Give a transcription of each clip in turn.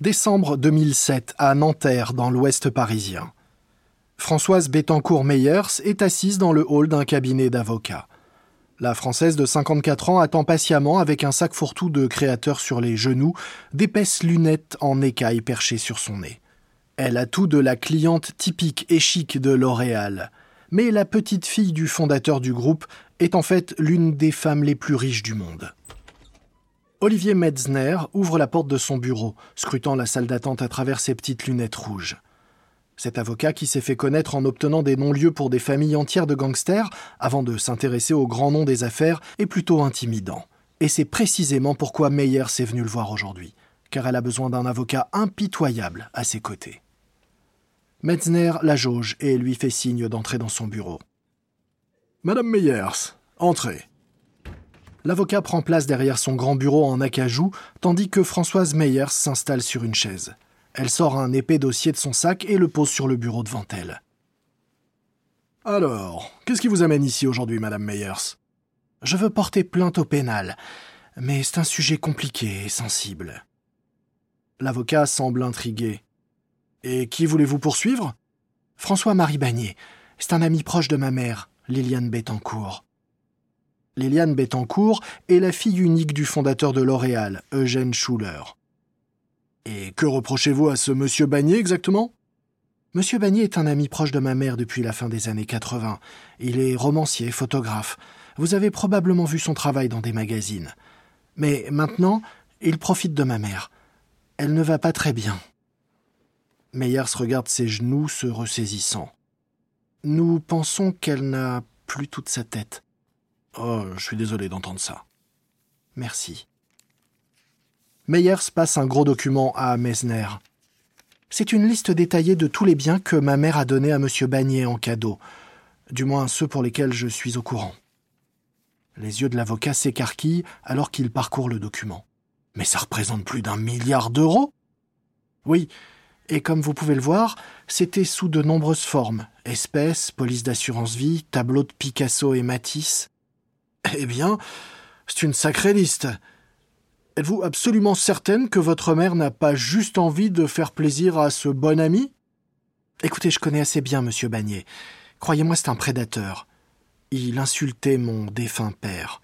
Décembre 2007 à Nanterre, dans l'ouest parisien. Françoise Bettencourt-Meyers est assise dans le hall d'un cabinet d'avocats. La Française de 54 ans attend patiemment avec un sac fourre-tout de créateur sur les genoux, d'épaisses lunettes en écaille perchées sur son nez. Elle a tout de la cliente typique et chic de L'Oréal. Mais la petite fille du fondateur du groupe est en fait l'une des femmes les plus riches du monde. Olivier Metzner ouvre la porte de son bureau, scrutant la salle d'attente à travers ses petites lunettes rouges. Cet avocat qui s'est fait connaître en obtenant des non-lieux pour des familles entières de gangsters, avant de s'intéresser au grand nom des affaires, est plutôt intimidant. Et c'est précisément pourquoi Meyer s'est venu le voir aujourd'hui, car elle a besoin d'un avocat impitoyable à ses côtés. Metzner la jauge et lui fait signe d'entrer dans son bureau. Madame Meyers, entrez. L'avocat prend place derrière son grand bureau en acajou, tandis que Françoise Meyers s'installe sur une chaise. Elle sort un épais dossier de son sac et le pose sur le bureau devant elle. Alors, qu'est-ce qui vous amène ici aujourd'hui, Madame Meyers? Je veux porter plainte au pénal, mais c'est un sujet compliqué et sensible. L'avocat semble intrigué. Et qui voulez-vous poursuivre? François-Marie Bagné. C'est un ami proche de ma mère, Liliane Bettencourt. Liliane Bettencourt est la fille unique du fondateur de L'Oréal, Eugène Schuller. Et que reprochez-vous à ce monsieur Bagné exactement? Monsieur Bagné est un ami proche de ma mère depuis la fin des années 80. Il est romancier, photographe. Vous avez probablement vu son travail dans des magazines. Mais maintenant, il profite de ma mère. Elle ne va pas très bien. Meyers regarde ses genoux se ressaisissant. Nous pensons qu'elle n'a plus toute sa tête. Oh, je suis désolé d'entendre ça. Merci. Meyers passe un gros document à Mesner. C'est une liste détaillée de tous les biens que ma mère a donnés à M. Bagné en cadeau, du moins ceux pour lesquels je suis au courant. Les yeux de l'avocat s'écarquillent alors qu'il parcourt le document. Mais ça représente plus d'un milliard d'euros? Oui, et comme vous pouvez le voir, c'était sous de nombreuses formes espèces, police d'assurance vie, tableaux de Picasso et Matisse. Eh bien, c'est une sacrée liste. Êtes-vous absolument certaine que votre mère n'a pas juste envie de faire plaisir à ce bon ami? Écoutez, je connais assez bien Monsieur Bagné. Croyez-moi, c'est un prédateur. Il insultait mon défunt père.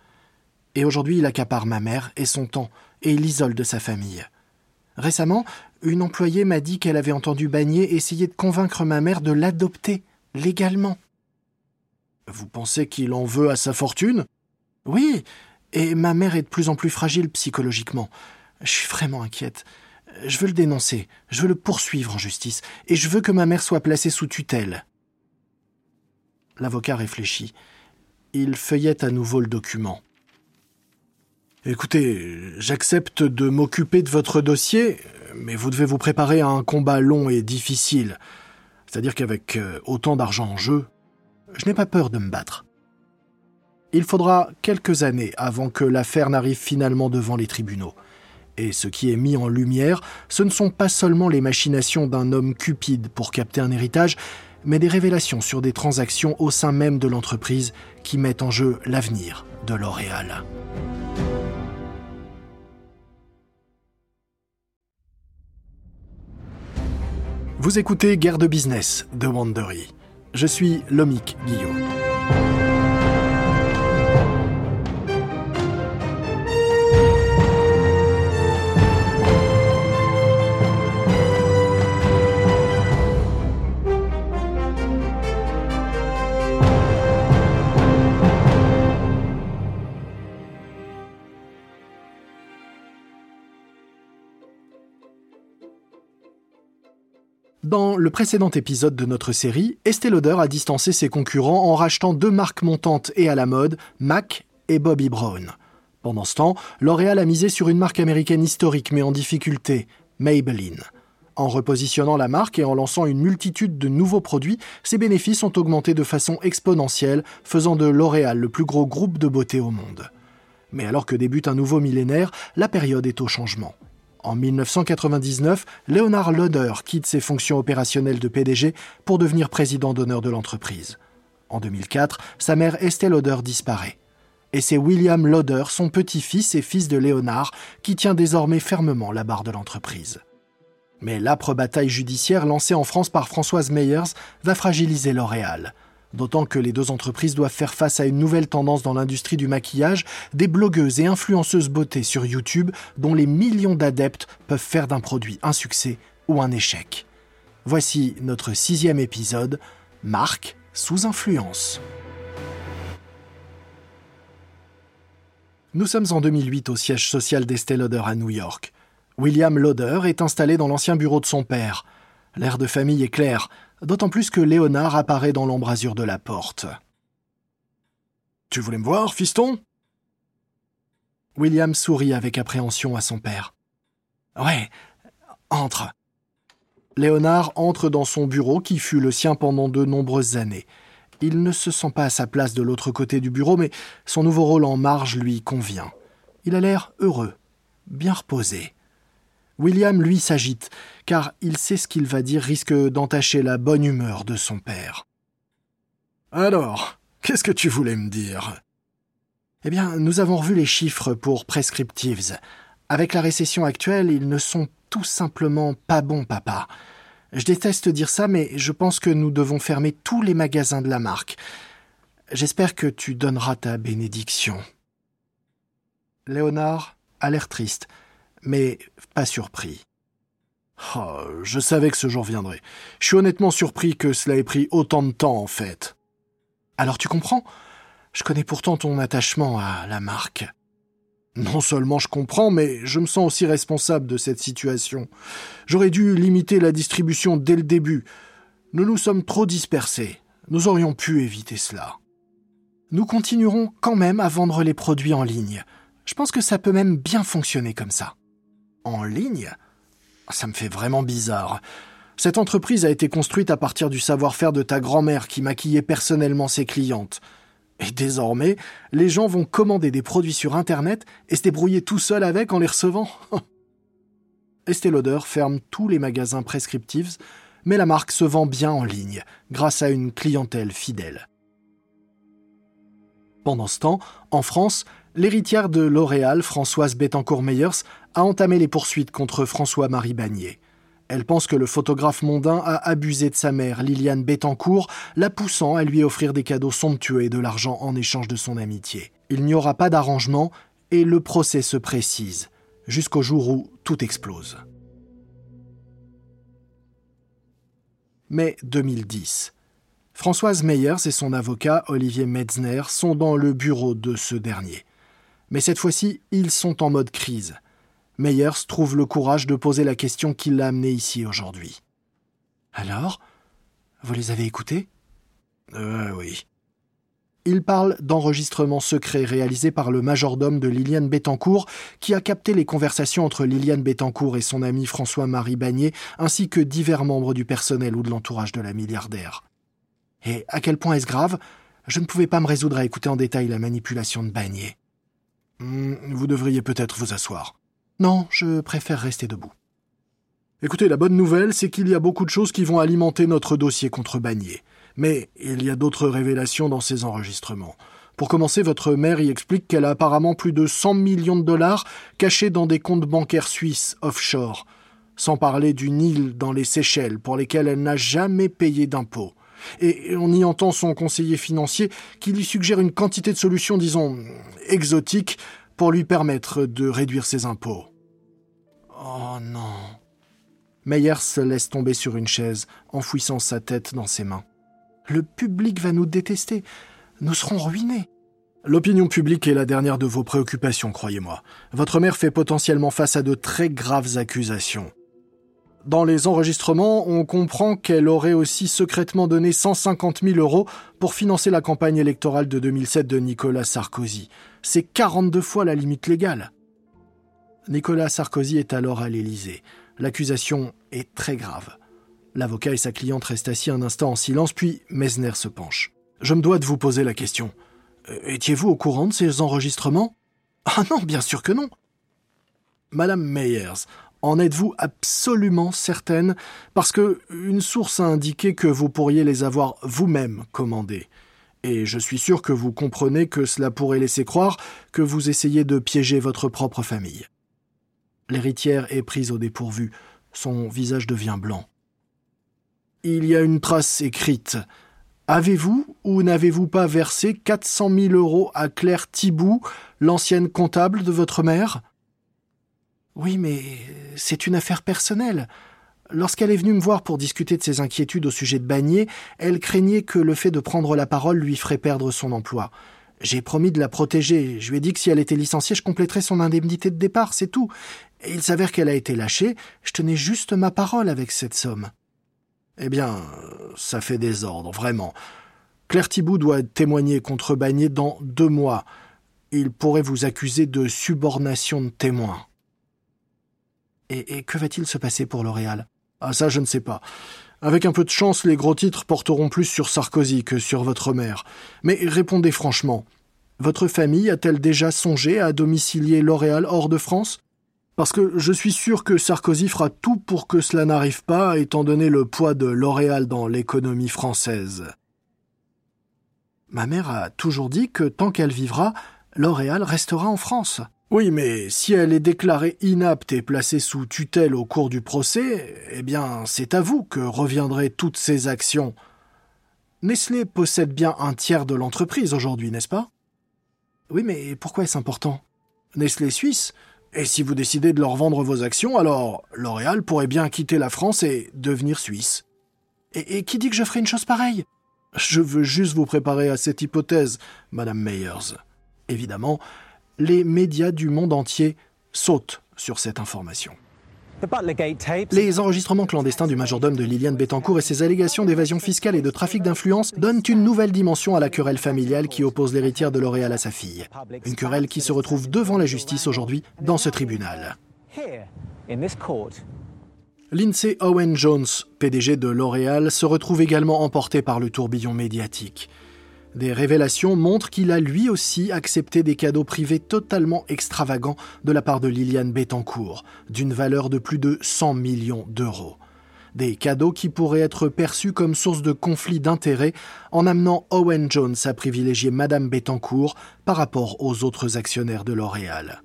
Et aujourd'hui, il accapare ma mère et son temps, et l'isole de sa famille. Récemment, une employée m'a dit qu'elle avait entendu Bagné essayer de convaincre ma mère de l'adopter, légalement. Vous pensez qu'il en veut à sa fortune? Oui, et ma mère est de plus en plus fragile psychologiquement. Je suis vraiment inquiète. Je veux le dénoncer, je veux le poursuivre en justice, et je veux que ma mère soit placée sous tutelle. L'avocat réfléchit. Il feuillette à nouveau le document. Écoutez, j'accepte de m'occuper de votre dossier, mais vous devez vous préparer à un combat long et difficile. C'est-à-dire qu'avec euh, autant d'argent en jeu, je n'ai pas peur de me battre. Il faudra quelques années avant que l'affaire n'arrive finalement devant les tribunaux. Et ce qui est mis en lumière, ce ne sont pas seulement les machinations d'un homme cupide pour capter un héritage, mais des révélations sur des transactions au sein même de l'entreprise qui mettent en jeu l'avenir de L'Oréal. Vous écoutez Guerre de business de Wandery. Je suis Lomic Guillaume. Le précédent épisode de notre série, Estée Lauder a distancé ses concurrents en rachetant deux marques montantes et à la mode, MAC et Bobby Brown. Pendant ce temps, L'Oréal a misé sur une marque américaine historique mais en difficulté, Maybelline. En repositionnant la marque et en lançant une multitude de nouveaux produits, ses bénéfices ont augmenté de façon exponentielle, faisant de L'Oréal le plus gros groupe de beauté au monde. Mais alors que débute un nouveau millénaire, la période est au changement. En 1999, Leonard Lauder quitte ses fonctions opérationnelles de PDG pour devenir président d'honneur de l'entreprise. En 2004, sa mère Estelle Lauder disparaît. Et c'est William Lauder, son petit-fils et fils de Leonard, qui tient désormais fermement la barre de l'entreprise. Mais l'âpre bataille judiciaire lancée en France par Françoise Meyers va fragiliser L'Oréal. D'autant que les deux entreprises doivent faire face à une nouvelle tendance dans l'industrie du maquillage, des blogueuses et influenceuses beauté sur YouTube dont les millions d'adeptes peuvent faire d'un produit un succès ou un échec. Voici notre sixième épisode, Marque sous influence. Nous sommes en 2008 au siège social d'Estée Lauder à New York. William Lauder est installé dans l'ancien bureau de son père. L'air de famille est clair, d'autant plus que Léonard apparaît dans l'embrasure de la porte. Tu voulais me voir, fiston? William sourit avec appréhension à son père. Ouais, entre. Léonard entre dans son bureau qui fut le sien pendant de nombreuses années. Il ne se sent pas à sa place de l'autre côté du bureau, mais son nouveau rôle en marge lui convient. Il a l'air heureux, bien reposé. William, lui, s'agite, car il sait ce qu'il va dire risque d'entacher la bonne humeur de son père. Alors, qu'est-ce que tu voulais me dire? Eh bien, nous avons revu les chiffres pour Prescriptives. Avec la récession actuelle, ils ne sont tout simplement pas bons, papa. Je déteste dire ça, mais je pense que nous devons fermer tous les magasins de la marque. J'espère que tu donneras ta bénédiction. Léonard a l'air triste mais pas surpris. Oh, je savais que ce jour viendrait. Je suis honnêtement surpris que cela ait pris autant de temps, en fait. Alors tu comprends? Je connais pourtant ton attachement à la marque. Non seulement je comprends, mais je me sens aussi responsable de cette situation. J'aurais dû limiter la distribution dès le début. Nous nous sommes trop dispersés. Nous aurions pu éviter cela. Nous continuerons quand même à vendre les produits en ligne. Je pense que ça peut même bien fonctionner comme ça en ligne Ça me fait vraiment bizarre. Cette entreprise a été construite à partir du savoir-faire de ta grand-mère qui maquillait personnellement ses clientes. Et désormais, les gens vont commander des produits sur Internet et se débrouiller tout seuls avec en les recevant. Estée Lauder ferme tous les magasins prescriptifs, mais la marque se vend bien en ligne, grâce à une clientèle fidèle. Pendant ce temps, en France, l'héritière de L'Oréal, Françoise Bettencourt-Meyers, a entamé les poursuites contre François-Marie Bagné. Elle pense que le photographe mondain a abusé de sa mère, Liliane Bettencourt, la poussant à lui offrir des cadeaux somptueux et de l'argent en échange de son amitié. Il n'y aura pas d'arrangement et le procès se précise, jusqu'au jour où tout explose. Mai 2010. Françoise Meyers et son avocat Olivier Metzner sont dans le bureau de ce dernier. Mais cette fois-ci, ils sont en mode crise. Meyers trouve le courage de poser la question qui l'a amené ici aujourd'hui. Alors Vous les avez écoutés? Euh, oui. Il parle d'enregistrements secrets réalisés par le majordome de Liliane Bettencourt, qui a capté les conversations entre Liliane Bettencourt et son ami François-Marie Bagné, ainsi que divers membres du personnel ou de l'entourage de la milliardaire. Et à quel point est-ce grave? Je ne pouvais pas me résoudre à écouter en détail la manipulation de Bagné. Hmm, vous devriez peut-être vous asseoir. Non, je préfère rester debout. Écoutez, la bonne nouvelle, c'est qu'il y a beaucoup de choses qui vont alimenter notre dossier contre. Mais il y a d'autres révélations dans ces enregistrements. Pour commencer, votre mère y explique qu'elle a apparemment plus de 100 millions de dollars cachés dans des comptes bancaires suisses offshore, sans parler d'une île dans les Seychelles pour lesquelles elle n'a jamais payé d'impôts. Et on y entend son conseiller financier qui lui suggère une quantité de solutions, disons, exotiques pour lui permettre de réduire ses impôts. Oh non. Meyer se laisse tomber sur une chaise, enfouissant sa tête dans ses mains. Le public va nous détester. Nous serons ruinés. L'opinion publique est la dernière de vos préoccupations, croyez-moi. Votre mère fait potentiellement face à de très graves accusations. Dans les enregistrements, on comprend qu'elle aurait aussi secrètement donné 150 000 euros pour financer la campagne électorale de 2007 de Nicolas Sarkozy. C'est 42 fois la limite légale. Nicolas Sarkozy est alors à l'Élysée. L'accusation est très grave. L'avocat et sa cliente restent assis un instant en silence, puis Mesner se penche. Je me dois de vous poser la question. Euh, étiez-vous au courant de ces enregistrements? Ah non, bien sûr que non. Madame Meyers, en êtes-vous absolument certaine? Parce que une source a indiqué que vous pourriez les avoir vous-même commandés. Et je suis sûr que vous comprenez que cela pourrait laisser croire que vous essayez de piéger votre propre famille. L'héritière est prise au dépourvu. Son visage devient blanc. Il y a une trace écrite. Avez-vous ou n'avez-vous pas versé 400 000 euros à Claire Thibault, l'ancienne comptable de votre mère? Oui, mais c'est une affaire personnelle. Lorsqu'elle est venue me voir pour discuter de ses inquiétudes au sujet de Bagné, elle craignait que le fait de prendre la parole lui ferait perdre son emploi. J'ai promis de la protéger. Je lui ai dit que si elle était licenciée, je compléterais son indemnité de départ, c'est tout. Il s'avère qu'elle a été lâchée. Je tenais juste ma parole avec cette somme. Eh bien, ça fait désordre, vraiment. Claire Thibault doit témoigner contre Bagné dans deux mois. Il pourrait vous accuser de subornation de témoin. Et, que va-t-il se passer pour L'Oréal? Ah, ça, je ne sais pas. Avec un peu de chance, les gros titres porteront plus sur Sarkozy que sur votre mère. Mais répondez franchement. Votre famille a-t-elle déjà songé à domicilier L'Oréal hors de France? Parce que je suis sûr que Sarkozy fera tout pour que cela n'arrive pas, étant donné le poids de L'Oréal dans l'économie française. Ma mère a toujours dit que tant qu'elle vivra, L'Oréal restera en France. Oui, mais si elle est déclarée inapte et placée sous tutelle au cours du procès, eh bien, c'est à vous que reviendraient toutes ces actions. Nestlé possède bien un tiers de l'entreprise aujourd'hui, n'est-ce pas? Oui, mais pourquoi est-ce important? Nestlé suisse Et si vous décidez de leur vendre vos actions, alors L'Oréal pourrait bien quitter la France et devenir suisse. Et, qui dit que je ferai une chose pareille? Je veux juste vous préparer à cette hypothèse, Madame Meyers. Évidemment, les médias du monde entier sautent sur cette information. Les enregistrements clandestins du majordome de Liliane Bettencourt et ses allégations d'évasion fiscale et de trafic d'influence donnent une nouvelle dimension à la querelle familiale qui oppose l'héritière de L'Oréal à sa fille. Une querelle qui se retrouve devant la justice aujourd'hui dans ce tribunal. Lindsay Owen Jones, PDG de L'Oréal, se retrouve également emporté par le tourbillon médiatique. Des révélations montrent qu'il a lui aussi accepté des cadeaux privés totalement extravagants de la part de Liliane Bettencourt, d'une valeur de plus de 100 millions d'euros. Des cadeaux qui pourraient être perçus comme source de conflit d'intérêts en amenant Owen Jones à privilégier Madame Bettencourt par rapport aux autres actionnaires de L'Oréal.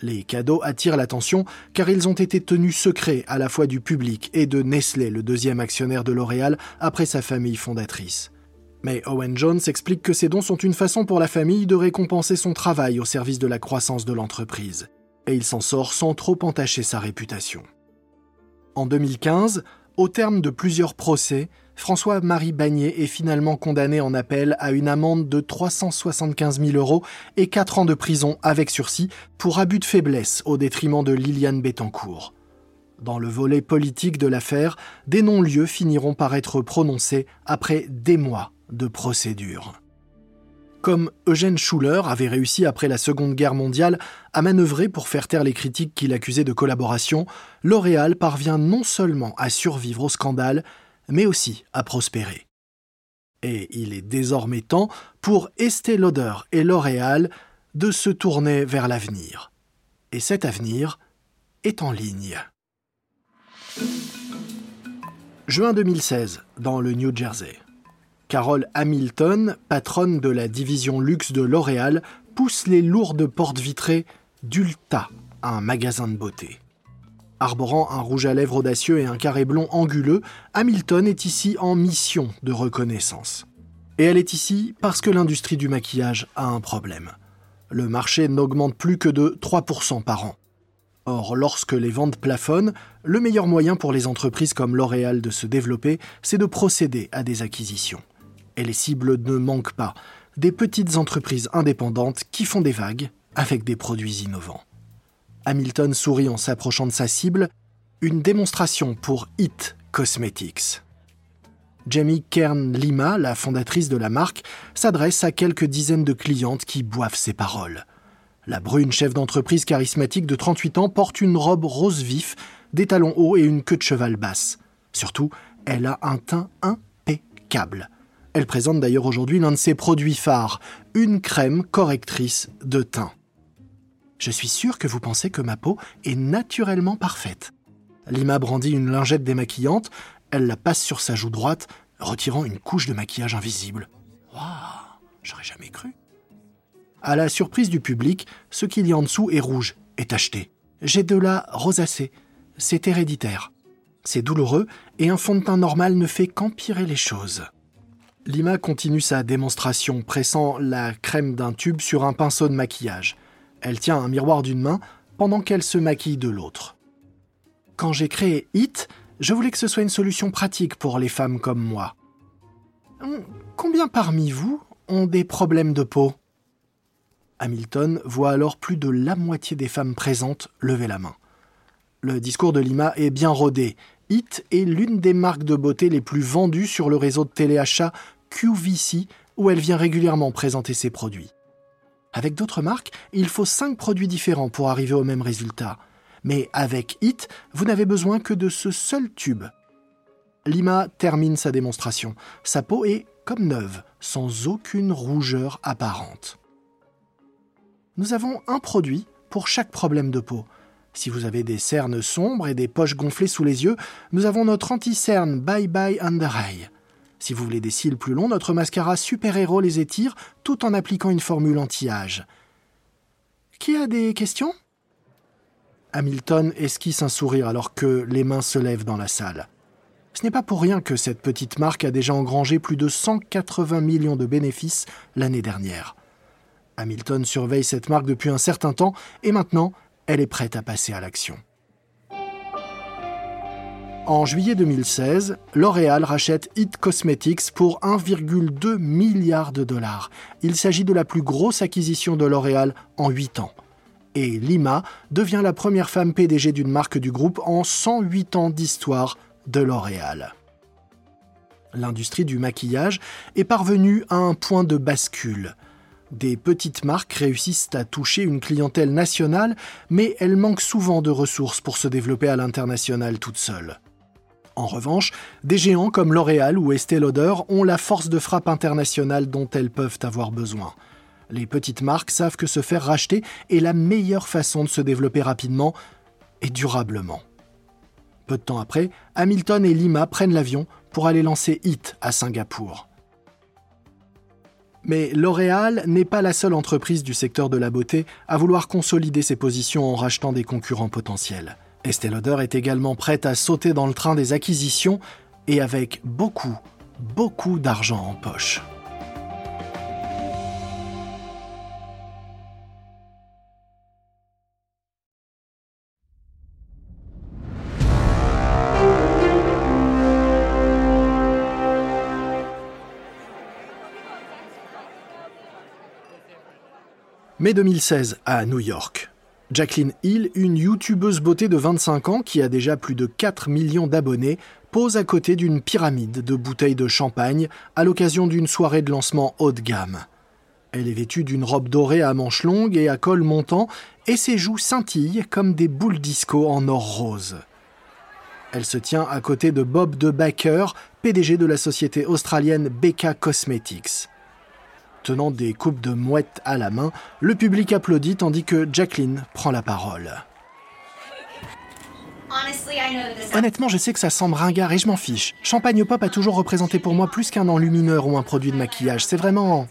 Les cadeaux attirent l'attention car ils ont été tenus secrets à la fois du public et de Nestlé, le deuxième actionnaire de L'Oréal après sa famille fondatrice. Mais Owen Jones explique que ces dons sont une façon pour la famille de récompenser son travail au service de la croissance de l'entreprise, et il s'en sort sans trop entacher sa réputation. En 2015, au terme de plusieurs procès, François-Marie Bagné est finalement condamné en appel à une amende de 375 000 euros et 4 ans de prison avec sursis pour abus de faiblesse au détriment de Liliane Bettencourt. Dans le volet politique de l'affaire, des non-lieux finiront par être prononcés après des mois de procédure. Comme Eugène Schuller avait réussi après la Seconde Guerre mondiale à manœuvrer pour faire taire les critiques qu'il accusait de collaboration, L'Oréal parvient non seulement à survivre au scandale, mais aussi à prospérer. Et il est désormais temps pour Estée Lauder et L'Oréal de se tourner vers l'avenir. Et cet avenir est en ligne. Juin 2016, dans le New Jersey. Carol Hamilton, patronne de la division luxe de L'Oréal, pousse les lourdes portes vitrées d'Ulta, un magasin de beauté. Arborant un rouge à lèvres audacieux et un carré blond anguleux, Hamilton est ici en mission de reconnaissance. Et elle est ici parce que l'industrie du maquillage a un problème. Le marché n'augmente plus que de 3% par an. Or, lorsque les ventes plafonnent, le meilleur moyen pour les entreprises comme L'Oréal de se développer, c'est de procéder à des acquisitions et les cibles ne manquent pas. Des petites entreprises indépendantes qui font des vagues avec des produits innovants. Hamilton sourit en s'approchant de sa cible, une démonstration pour It Cosmetics. Jamie Kern Lima, la fondatrice de la marque, s'adresse à quelques dizaines de clientes qui boivent ses paroles. La brune chef d'entreprise charismatique de 38 ans porte une robe rose vif, des talons hauts et une queue de cheval basse. Surtout, elle a un teint impeccable. Elle présente d'ailleurs aujourd'hui l'un de ses produits phares, une crème correctrice de teint. Je suis sûr que vous pensez que ma peau est naturellement parfaite. Lima brandit une lingette démaquillante, elle la passe sur sa joue droite, retirant une couche de maquillage invisible. Waouh, j'aurais jamais cru. À la surprise du public, ce qu'il y a en dessous est rouge, est tacheté. J'ai de la rosacée. c'est héréditaire. C'est douloureux et un fond de teint normal ne fait qu'empirer les choses. Lima continue sa démonstration, pressant la crème d'un tube sur un pinceau de maquillage. Elle tient un miroir d'une main pendant qu'elle se maquille de l'autre. Quand j'ai créé Hit, je voulais que ce soit une solution pratique pour les femmes comme moi. Hum, combien parmi vous ont des problèmes de peau? Hamilton voit alors plus de la moitié des femmes présentes lever la main. Le discours de Lima est bien rodé. Hit est l'une des marques de beauté les plus vendues sur le réseau de téléachat QVC, où elle vient régulièrement présenter ses produits. Avec d'autres marques, il faut 5 produits différents pour arriver au même résultat. Mais avec Hit, vous n'avez besoin que de ce seul tube. Lima termine sa démonstration. Sa peau est comme neuve, sans aucune rougeur apparente. Nous avons un produit pour chaque problème de peau. Si vous avez des cernes sombres et des poches gonflées sous les yeux, nous avons notre anti-cerne Bye Bye Under Eye. Si vous voulez des cils plus longs, notre mascara Super Hero les étire tout en appliquant une formule anti-âge. Qui a des questions? Hamilton esquisse un sourire alors que les mains se lèvent dans la salle. Ce n'est pas pour rien que cette petite marque a déjà engrangé plus de 180 millions de bénéfices l'année dernière. Hamilton surveille cette marque depuis un certain temps et maintenant, elle est prête à passer à l'action. En juillet 2016, L'Oréal rachète It Cosmetics pour 1,2 milliard de dollars. Il s'agit de la plus grosse acquisition de L'Oréal en 8 ans. Et Lima devient la première femme PDG d'une marque du groupe en 108 ans d'histoire de L'Oréal. L'industrie du maquillage est parvenue à un point de bascule. Des petites marques réussissent à toucher une clientèle nationale, mais elles manquent souvent de ressources pour se développer à l'international toutes seules. En revanche, des géants comme L'Oréal ou Estée Lauder ont la force de frappe internationale dont elles peuvent avoir besoin. Les petites marques savent que se faire racheter est la meilleure façon de se développer rapidement et durablement. Peu de temps après, Hamilton et Lima prennent l'avion pour aller lancer HIT à Singapour. Mais L'Oréal n'est pas la seule entreprise du secteur de la beauté à vouloir consolider ses positions en rachetant des concurrents potentiels. Estée Lauder est également prête à sauter dans le train des acquisitions et avec beaucoup, beaucoup d'argent en poche. Mai 2016 à New York. Jacqueline Hill, une youtubeuse beauté de 25 ans qui a déjà plus de 4 millions d'abonnés, pose à côté d'une pyramide de bouteilles de champagne à l'occasion d'une soirée de lancement haut de gamme. Elle est vêtue d'une robe dorée à manches longues et à col montant, et ses joues scintillent comme des boules disco en or rose. Elle se tient à côté de Bob de Baker, PDG de la société australienne Becca Cosmetics tenant des coupes de mouettes à la main, le public applaudit tandis que Jacqueline prend la parole. Honnêtement, je sais que ça semble ringard et je m'en fiche. Champagne Pop a toujours représenté pour moi plus qu'un enlumineur ou un produit de maquillage. C'est vraiment...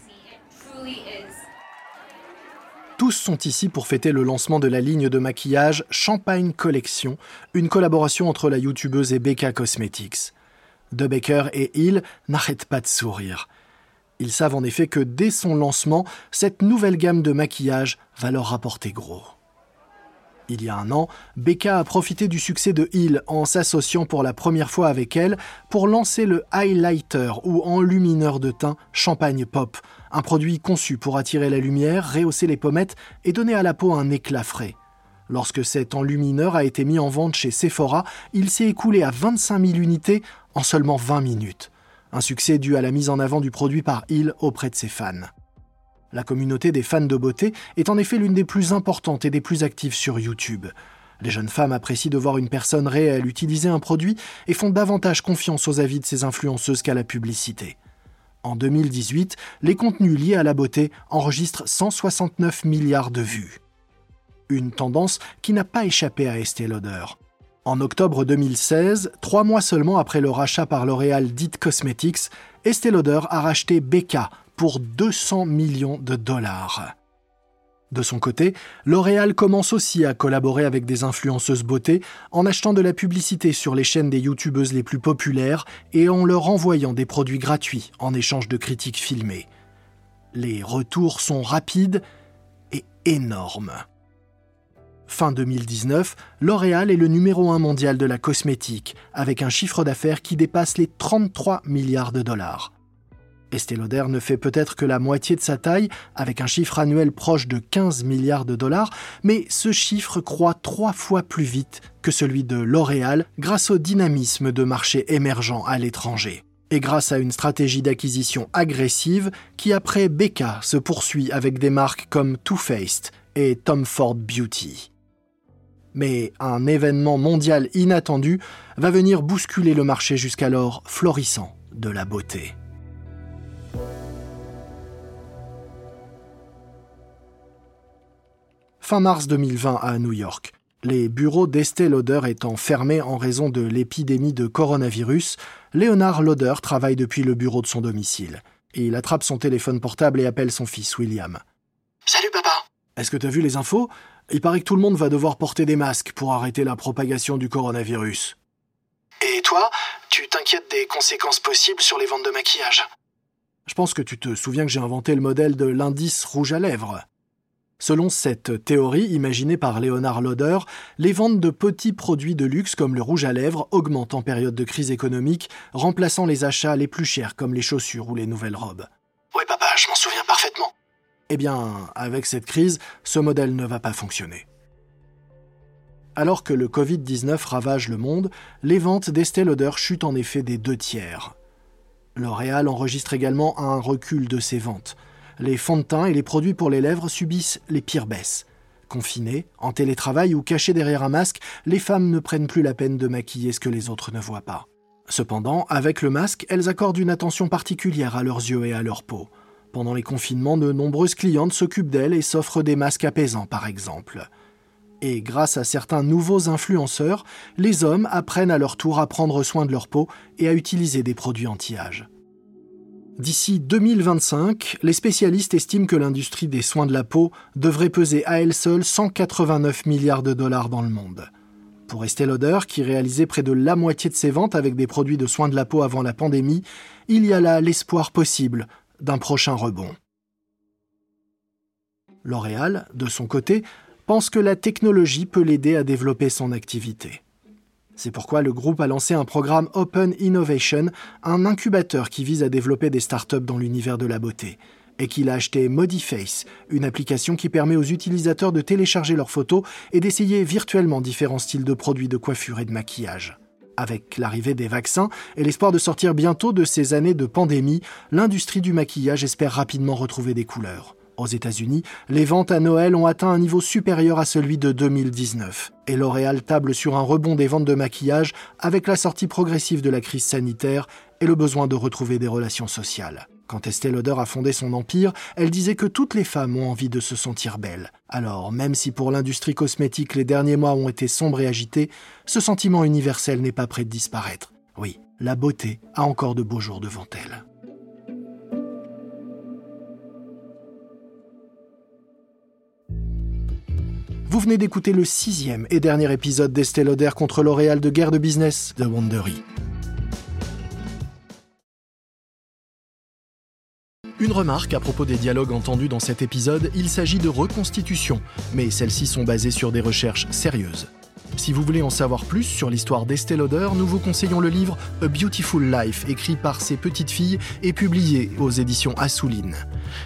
Tous sont ici pour fêter le lancement de la ligne de maquillage Champagne Collection, une collaboration entre la youtubeuse et Becca Cosmetics. De Baker et Hill n'arrêtent pas de sourire. Ils savent en effet que dès son lancement, cette nouvelle gamme de maquillage va leur rapporter gros. Il y a un an, Becca a profité du succès de Hill en s'associant pour la première fois avec elle pour lancer le highlighter ou enlumineur de teint Champagne Pop, un produit conçu pour attirer la lumière, rehausser les pommettes et donner à la peau un éclat frais. Lorsque cet enlumineur a été mis en vente chez Sephora, il s'est écoulé à 25 000 unités en seulement 20 minutes. Un succès dû à la mise en avant du produit par Hill auprès de ses fans. La communauté des fans de beauté est en effet l'une des plus importantes et des plus actives sur YouTube. Les jeunes femmes apprécient de voir une personne réelle utiliser un produit et font davantage confiance aux avis de ces influenceuses qu'à la publicité. En 2018, les contenus liés à la beauté enregistrent 169 milliards de vues. Une tendance qui n'a pas échappé à Estée Lauder. En octobre 2016, trois mois seulement après le rachat par L'Oréal d'It Cosmetics, Estée Lauder a racheté Becca pour 200 millions de dollars. De son côté, L'Oréal commence aussi à collaborer avec des influenceuses beauté en achetant de la publicité sur les chaînes des youtubeuses les plus populaires et en leur envoyant des produits gratuits en échange de critiques filmées. Les retours sont rapides et énormes. Fin 2019, L'Oréal est le numéro un mondial de la cosmétique, avec un chiffre d'affaires qui dépasse les 33 milliards de dollars. Estée Lauder ne fait peut-être que la moitié de sa taille, avec un chiffre annuel proche de 15 milliards de dollars, mais ce chiffre croît trois fois plus vite que celui de L'Oréal grâce au dynamisme de marchés émergents à l'étranger. Et grâce à une stratégie d'acquisition agressive qui, après Becca, se poursuit avec des marques comme Too Faced et Tom Ford Beauty. Mais un événement mondial inattendu va venir bousculer le marché jusqu'alors florissant de la beauté. Fin mars 2020 à New York. Les bureaux d'Estée Lauder étant fermés en raison de l'épidémie de coronavirus, Léonard Lauder travaille depuis le bureau de son domicile. Il attrape son téléphone portable et appelle son fils William. Salut papa Est-ce que t'as vu les infos? Il paraît que tout le monde va devoir porter des masques pour arrêter la propagation du coronavirus. Et toi, tu t'inquiètes des conséquences possibles sur les ventes de maquillage Je pense que tu te souviens que j'ai inventé le modèle de l'indice rouge à lèvres. Selon cette théorie imaginée par Léonard Lauder, les ventes de petits produits de luxe comme le rouge à lèvres augmentent en période de crise économique, remplaçant les achats les plus chers comme les chaussures ou les nouvelles robes. Oui papa, je m'en souviens parfaitement. Eh bien, avec cette crise, ce modèle ne va pas fonctionner. Alors que le Covid-19 ravage le monde, les ventes d'Estée Lauder chutent en effet des deux tiers. L'Oréal enregistre également un recul de ses ventes les fonds de teint et les produits pour les lèvres subissent les pires baisses. Confinées, en télétravail ou cachées derrière un masque, les femmes ne prennent plus la peine de maquiller ce que les autres ne voient pas. Cependant, avec le masque, elles accordent une attention particulière à leurs yeux et à leur peau. Pendant les confinements, de nombreuses clientes s'occupent d'elles et s'offrent des masques apaisants, par exemple. Et grâce à certains nouveaux influenceurs, les hommes apprennent à leur tour à prendre soin de leur peau et à utiliser des produits anti-âge. D'ici 2025, les spécialistes estiment que l'industrie des soins de la peau devrait peser à elle seule 189 milliards de dollars dans le monde. Pour Estée Lauder, qui réalisait près de la moitié de ses ventes avec des produits de soins de la peau avant la pandémie, il y a là l'espoir possible d'un prochain rebond. L'Oréal, de son côté, pense que la technologie peut l'aider à développer son activité. C'est pourquoi le groupe a lancé un programme Open Innovation, un incubateur qui vise à développer des startups dans l'univers de la beauté. Et qu'il a acheté Modiface, une application qui permet aux utilisateurs de télécharger leurs photos et d'essayer virtuellement différents styles de produits de coiffure et de maquillage. Avec l'arrivée des vaccins et l'espoir de sortir bientôt de ces années de pandémie, l'industrie du maquillage espère rapidement retrouver des couleurs. Aux États-Unis, les ventes à Noël ont atteint un niveau supérieur à celui de 2019. Et L'Oréal table sur un rebond des ventes de maquillage avec la sortie progressive de la crise sanitaire et le besoin de retrouver des relations sociales. Quand Estée Lauder a fondé son empire, elle disait que toutes les femmes ont envie de se sentir belles. Alors, même si pour l'industrie cosmétique les derniers mois ont été sombres et agités, ce sentiment universel n'est pas prêt de disparaître. Oui, la beauté a encore de beaux jours devant elle. Vous venez d'écouter le sixième et dernier épisode d'Estée Lauder contre L'Oréal de guerre de business de Wondery. Une remarque à propos des dialogues entendus dans cet épisode, il s'agit de reconstitutions, mais celles-ci sont basées sur des recherches sérieuses. Si vous voulez en savoir plus sur l'histoire d'Estée Lauder, nous vous conseillons le livre A Beautiful Life, écrit par ses petites filles et publié aux éditions Assouline.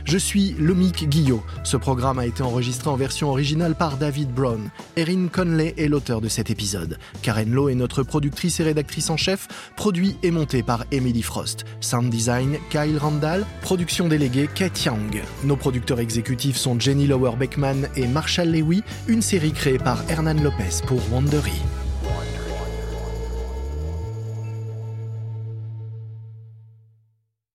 Je suis Lomique Guillot. Ce programme a été enregistré en version originale par David Brown. Erin Conley est l'auteur de cet épisode. Karen Lowe est notre productrice et rédactrice en chef. Produit et monté par Emily Frost. Sound design Kyle Randall. Production déléguée Kate Young. Nos producteurs exécutifs sont Jenny Lower Beckman et Marshall Lewy. Une série créée par Hernan Lopez pour Wandery.